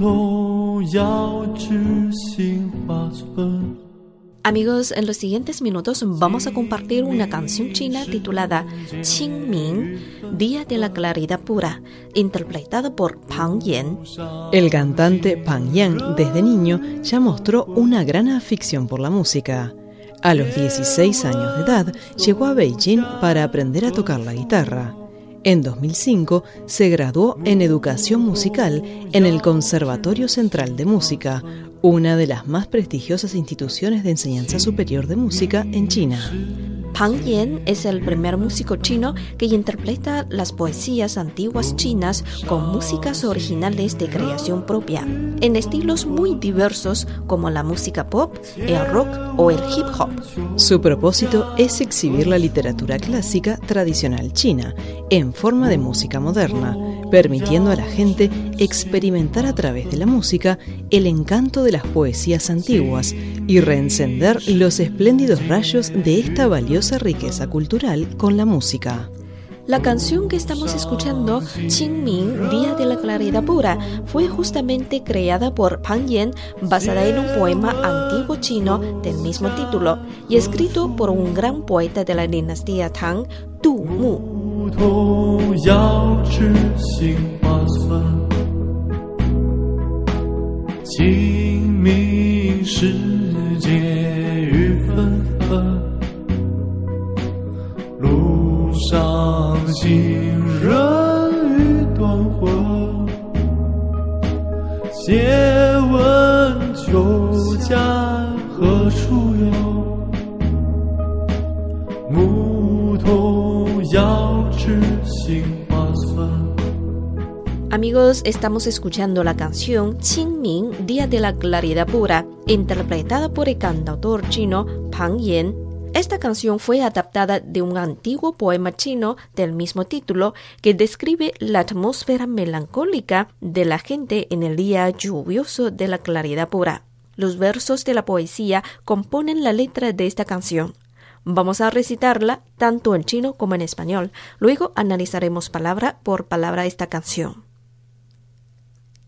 童遥指杏花村。 Amigos, en los siguientes minutos vamos a compartir una canción china titulada Qingming, Día de la Claridad Pura, interpretada por Pang Yan. El cantante Pang Yang desde niño ya mostró una gran afición por la música. A los 16 años de edad llegó a Beijing para aprender a tocar la guitarra. En 2005 se graduó en educación musical en el Conservatorio Central de Música, una de las más prestigiosas instituciones de enseñanza superior de música en China. Pang Yan es el primer músico chino que interpreta las poesías antiguas chinas con músicas originales de creación propia, en estilos muy diversos como la música pop, el rock o el hip hop. Su propósito es exhibir la literatura clásica tradicional china en forma de música moderna, permitiendo a la gente experimentar a través de la música el encanto de las poesías antiguas y reencender los espléndidos rayos de esta valiosa riqueza cultural con la música. La canción que estamos escuchando, Qingming, Día de la Claridad Pura, fue justamente creada por Pang Yan basada en un poema antiguo chino del mismo título y escrito por un gran poeta de la dinastía Tang, Du Mu. 牧童遥知杏花村，清明时节雨纷纷，路上行人欲断魂。借问酒家何处有？Amigos, estamos escuchando la canción Qingming, Día de la Claridad Pura, interpretada por el cantautor chino Pang Yan. Esta canción fue adaptada de un antiguo poema chino del mismo título que describe la atmósfera melancólica de la gente en el día lluvioso de la claridad pura. Los versos de la poesía componen la letra de esta canción. Vamos a recitarla tanto en chino como en español. Luego analizaremos palabra por palabra esta canción.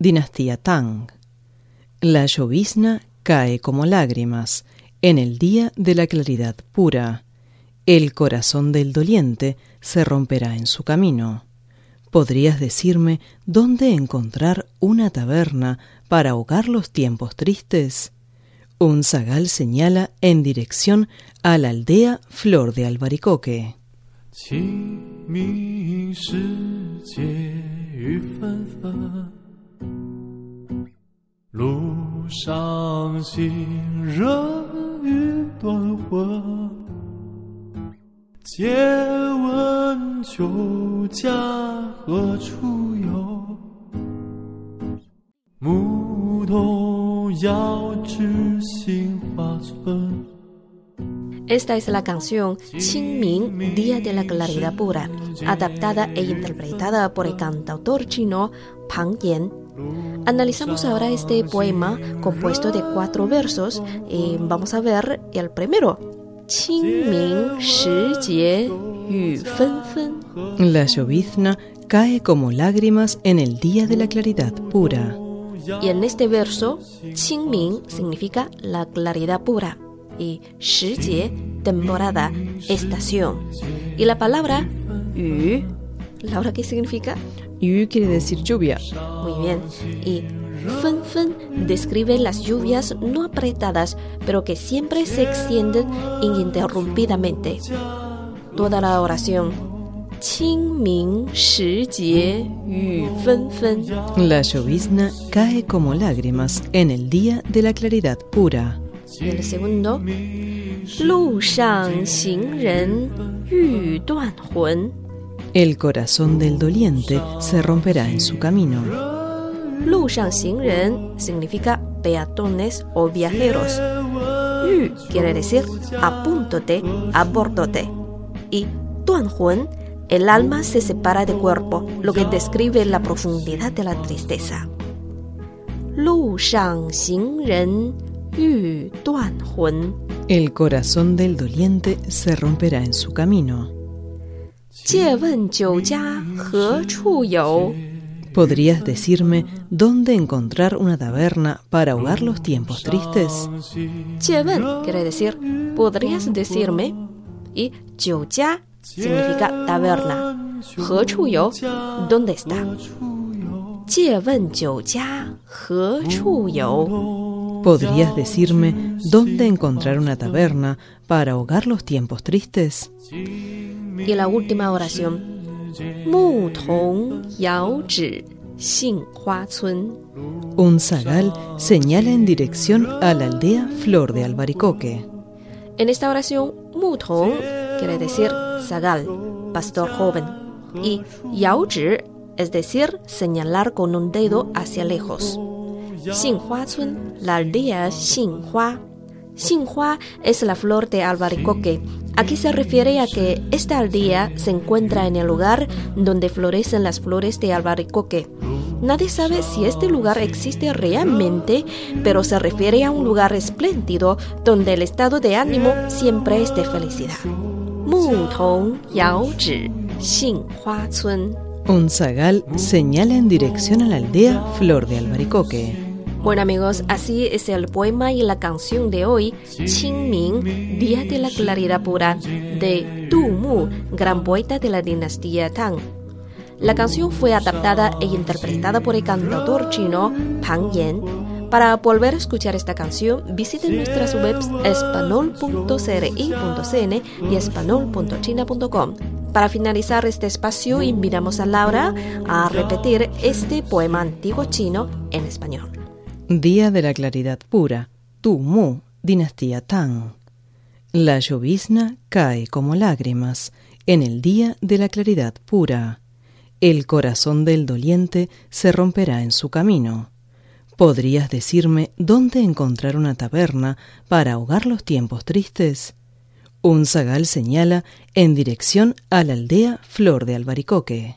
Dinastía Tang. La llovizna cae como lágrimas en el día de la claridad pura. El corazón del doliente se romperá en su camino. ¿Podrías decirme dónde encontrar una taberna para ahogar los tiempos tristes? Un zagal señala en dirección a la aldea Flor de Albaricoque. 清明时节雨纷纷，路上行人欲断魂。借问酒家何处有？牧童遥指杏花村。 Esta es la canción Qingming, Día de la Claridad Pura, adaptada e interpretada por el cantautor chino Pang Yan. Analizamos ahora este poema compuesto de cuatro versos y vamos a ver el primero. La llovizna cae como lágrimas en el día de la claridad pura. Y en este verso, Qingming significa la claridad pura y Shijie, temporada, estación. Y la palabra Yu, ¿la hora qué significa? Yu quiere decir lluvia. Muy bien. Y fen fen describe las lluvias no apretadas, pero que siempre se extienden ininterrumpidamente. Toda la oración. 清明时节雨纷纷 La llovizna cae como lágrimas en el día de la claridad pura. Y el segundo, 路上行人欲断魂。 El corazón del doliente se romperá en su camino. Lu significa peatones o viajeros. Yu quiere decir apúntate, abórdate. Y Tuanhuen, el alma se separa del cuerpo, lo que describe la profundidad de la tristeza. Lu Shang Xing Ren Yu Tuan El corazón del doliente se romperá en su camino. 借问酒家何处有？ ¿Podrías decirme dónde encontrar una taberna para ahogar los tiempos tristes? 借问 quiere decir ¿podrías decirme? Y 酒家 significa taberna. 何处有 ¿dónde está? 借问酒家何处有？ ¿Podrías decirme dónde encontrar una taberna para ahogar los tiempos tristes? y la última oración. Un zagal señala en dirección a la aldea Flor de Albaricoque. En esta oración, mutong quiere decir zagal, pastor joven, y yao es decir, señalar con un dedo hacia lejos. Xinhua la aldea Xinhua. Xinhua es la flor de Albaricoque Aquí se refiere a que esta aldea se encuentra en el lugar donde florecen las flores de albaricoque. Nadie sabe si este lugar existe realmente, pero se refiere a un lugar espléndido donde el estado de ánimo siempre es de felicidad. Mu Tong Yao Zhi Xinhua Cun. Un zagal señala en dirección a la aldea Flor de Albaricoque. Bueno amigos, así es el poema y la canción de hoy, Qingming, Día de la Claridad Pura, de Du Mu, gran poeta de la dinastía Tang. La canción fue adaptada e interpretada por el cantautor chino Pang Yan. Para volver a escuchar esta canción, visiten nuestras webs espanol.cri.cn y espanol.china.com. Para finalizar este espacio, invitamos a Laura a repetir este poema antiguo chino en español. Día de la claridad pura, Tu Mu, dinastía Tang. La llovizna cae como lágrimas en el día de la claridad pura. El corazón del doliente se romperá en su camino. ¿Podrías decirme dónde encontrar una taberna para ahogar los tiempos tristes? Un zagal señala en dirección a la aldea Flor de Albaricoque.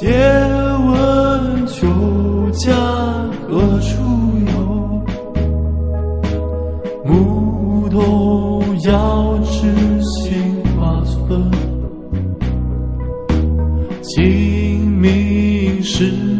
借问酒家何处有？牧童遥指杏花村。清明时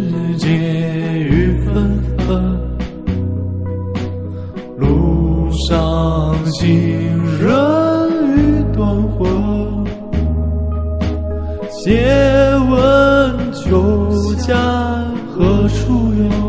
何处